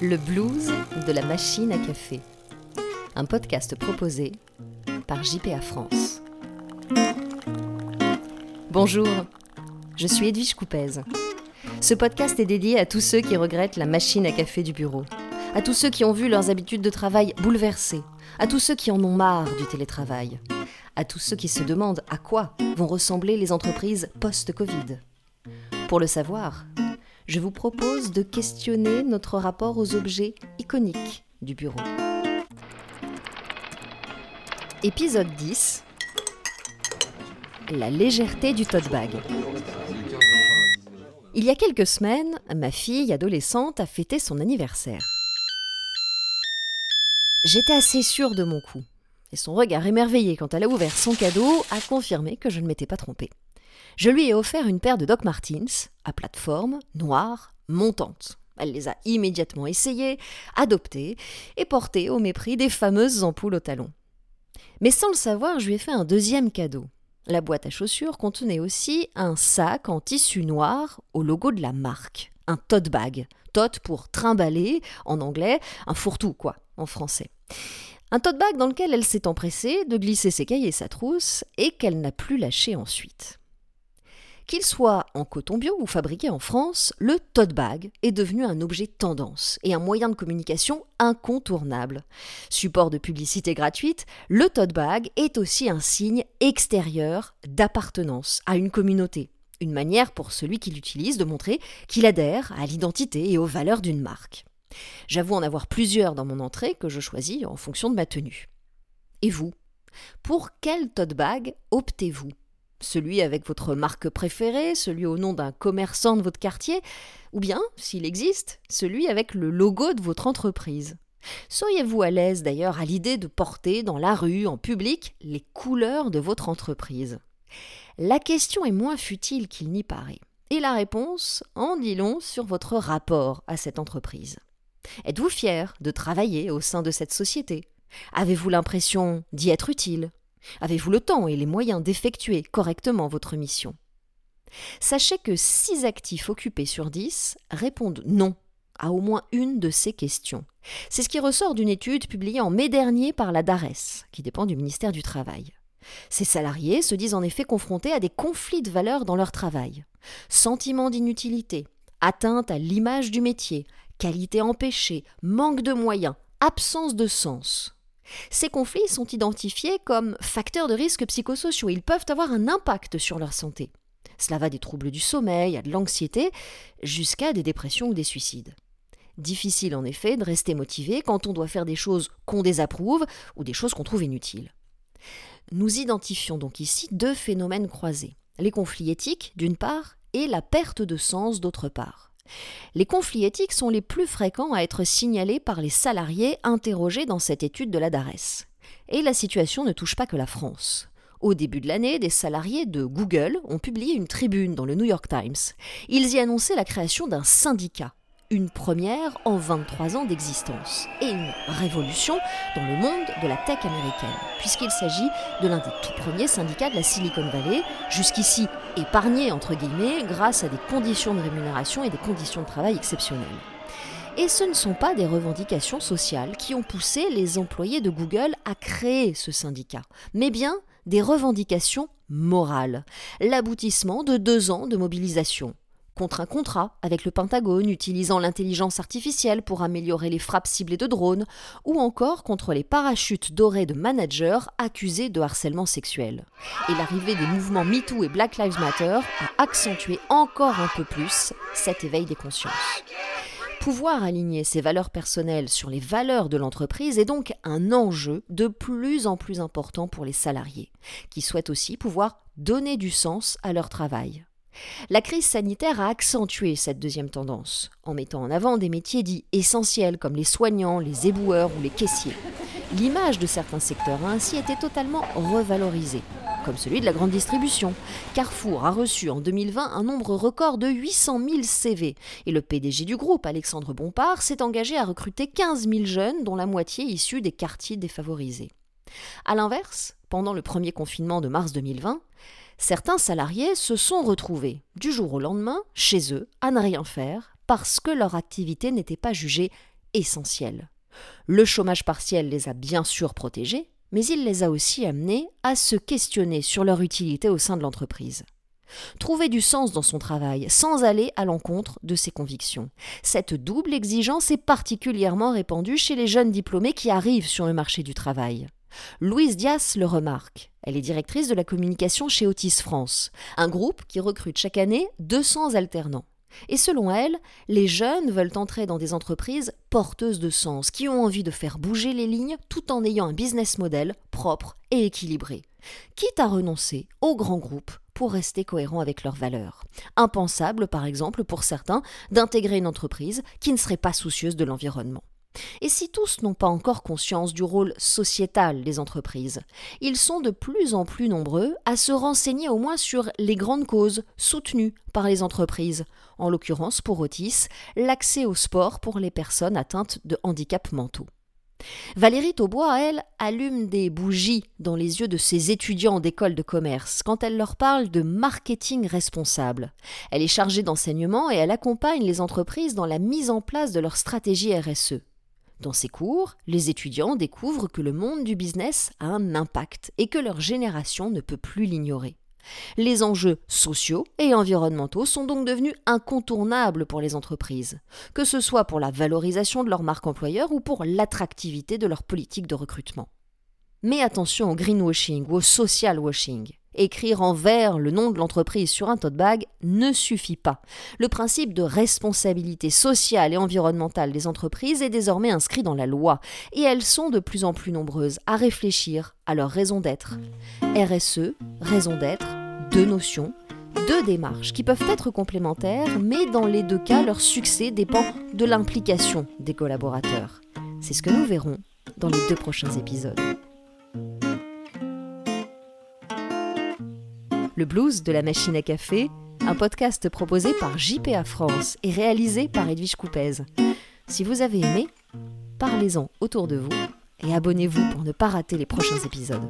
Le blues de la machine à café. Un podcast proposé par JPA France. Bonjour, je suis Edwige Coupez. Ce podcast est dédié à tous ceux qui regrettent la machine à café du bureau, à tous ceux qui ont vu leurs habitudes de travail bouleversées, à tous ceux qui en ont marre du télétravail, à tous ceux qui se demandent à quoi vont ressembler les entreprises post-Covid. Pour le savoir, je vous propose de questionner notre rapport aux objets iconiques du bureau. Épisode 10 La légèreté du tote bag. Il y a quelques semaines, ma fille adolescente a fêté son anniversaire. J'étais assez sûre de mon coup, et son regard émerveillé quand elle a ouvert son cadeau a confirmé que je ne m'étais pas trompée je lui ai offert une paire de Doc Martens, à plateforme, noire, montante. Elle les a immédiatement essayées, adoptées et portées au mépris des fameuses ampoules au talon. Mais sans le savoir, je lui ai fait un deuxième cadeau. La boîte à chaussures contenait aussi un sac en tissu noir au logo de la marque, un tote bag, tote pour trimballer en anglais, un fourre-tout quoi en français. Un tote bag dans lequel elle s'est empressée de glisser ses cahiers et sa trousse et qu'elle n'a plus lâché ensuite. Qu'il soit en coton bio ou fabriqué en France, le tote bag est devenu un objet tendance et un moyen de communication incontournable. Support de publicité gratuite, le tote bag est aussi un signe extérieur d'appartenance à une communauté, une manière pour celui qui l'utilise de montrer qu'il adhère à l'identité et aux valeurs d'une marque. J'avoue en avoir plusieurs dans mon entrée que je choisis en fonction de ma tenue. Et vous? Pour quel tote bag optez-vous? Celui avec votre marque préférée, celui au nom d'un commerçant de votre quartier, ou bien, s'il existe, celui avec le logo de votre entreprise. Seriez-vous à l'aise d'ailleurs à l'idée de porter dans la rue, en public, les couleurs de votre entreprise? La question est moins futile qu'il n'y paraît. Et la réponse en dit long sur votre rapport à cette entreprise. Êtes-vous fier de travailler au sein de cette société? Avez-vous l'impression d'y être utile? Avez-vous le temps et les moyens d'effectuer correctement votre mission? Sachez que 6 actifs occupés sur 10 répondent non à au moins une de ces questions. C'est ce qui ressort d'une étude publiée en mai dernier par la DARES, qui dépend du ministère du Travail. Ces salariés se disent en effet confrontés à des conflits de valeurs dans leur travail. Sentiment d'inutilité, atteinte à l'image du métier, qualité empêchée, manque de moyens, absence de sens. Ces conflits sont identifiés comme facteurs de risque psychosociaux. Ils peuvent avoir un impact sur leur santé. Cela va des troubles du sommeil à de l'anxiété, jusqu'à des dépressions ou des suicides. Difficile en effet de rester motivé quand on doit faire des choses qu'on désapprouve ou des choses qu'on trouve inutiles. Nous identifions donc ici deux phénomènes croisés. Les conflits éthiques, d'une part, et la perte de sens, d'autre part. Les conflits éthiques sont les plus fréquents à être signalés par les salariés interrogés dans cette étude de la DARES. Et la situation ne touche pas que la France. Au début de l'année, des salariés de Google ont publié une tribune dans le New York Times. Ils y annonçaient la création d'un syndicat une première en 23 ans d'existence et une révolution dans le monde de la tech américaine, puisqu'il s'agit de l'un des tout premiers syndicats de la Silicon Valley, jusqu'ici épargné entre guillemets grâce à des conditions de rémunération et des conditions de travail exceptionnelles. Et ce ne sont pas des revendications sociales qui ont poussé les employés de Google à créer ce syndicat, mais bien des revendications morales, l'aboutissement de deux ans de mobilisation contre un contrat avec le Pentagone utilisant l'intelligence artificielle pour améliorer les frappes ciblées de drones, ou encore contre les parachutes dorés de managers accusés de harcèlement sexuel. Et l'arrivée des mouvements MeToo et Black Lives Matter a accentué encore un peu plus cet éveil des consciences. Pouvoir aligner ses valeurs personnelles sur les valeurs de l'entreprise est donc un enjeu de plus en plus important pour les salariés, qui souhaitent aussi pouvoir donner du sens à leur travail. La crise sanitaire a accentué cette deuxième tendance, en mettant en avant des métiers dits essentiels comme les soignants, les éboueurs ou les caissiers. L'image de certains secteurs a ainsi été totalement revalorisée, comme celui de la grande distribution. Carrefour a reçu en 2020 un nombre record de 800 000 CV, et le PDG du groupe, Alexandre Bompard, s'est engagé à recruter 15 000 jeunes, dont la moitié issus des quartiers défavorisés. A l'inverse, pendant le premier confinement de mars 2020, certains salariés se sont retrouvés du jour au lendemain chez eux à ne rien faire parce que leur activité n'était pas jugée essentiels. Le chômage partiel les a bien sûr protégés, mais il les a aussi amenés à se questionner sur leur utilité au sein de l'entreprise. Trouver du sens dans son travail sans aller à l'encontre de ses convictions. Cette double exigence est particulièrement répandue chez les jeunes diplômés qui arrivent sur le marché du travail. Louise Dias le remarque. Elle est directrice de la communication chez Otis France, un groupe qui recrute chaque année 200 alternants. Et selon elle, les jeunes veulent entrer dans des entreprises porteuses de sens, qui ont envie de faire bouger les lignes tout en ayant un business model propre et équilibré, quitte à renoncer aux grands groupes pour rester cohérents avec leurs valeurs. Impensable, par exemple, pour certains, d'intégrer une entreprise qui ne serait pas soucieuse de l'environnement. Et si tous n'ont pas encore conscience du rôle sociétal des entreprises, ils sont de plus en plus nombreux à se renseigner au moins sur les grandes causes soutenues par les entreprises, en l'occurrence pour Otis, l'accès au sport pour les personnes atteintes de handicaps mentaux. Valérie Taubois, elle, allume des bougies dans les yeux de ses étudiants d'école de commerce quand elle leur parle de marketing responsable. Elle est chargée d'enseignement et elle accompagne les entreprises dans la mise en place de leur stratégie RSE. Dans ces cours, les étudiants découvrent que le monde du business a un impact et que leur génération ne peut plus l'ignorer. Les enjeux sociaux et environnementaux sont donc devenus incontournables pour les entreprises, que ce soit pour la valorisation de leur marque employeur ou pour l'attractivité de leur politique de recrutement. Mais attention au greenwashing ou au social washing. Écrire en vert le nom de l'entreprise sur un tote bag ne suffit pas. Le principe de responsabilité sociale et environnementale des entreprises est désormais inscrit dans la loi, et elles sont de plus en plus nombreuses à réfléchir à leur raison d'être. RSE, raison d'être, deux notions, deux démarches qui peuvent être complémentaires, mais dans les deux cas, leur succès dépend de l'implication des collaborateurs. C'est ce que nous verrons dans les deux prochains épisodes. Le blues de la machine à café, un podcast proposé par JPA France et réalisé par Edwige Coupez. Si vous avez aimé, parlez-en autour de vous et abonnez-vous pour ne pas rater les prochains épisodes.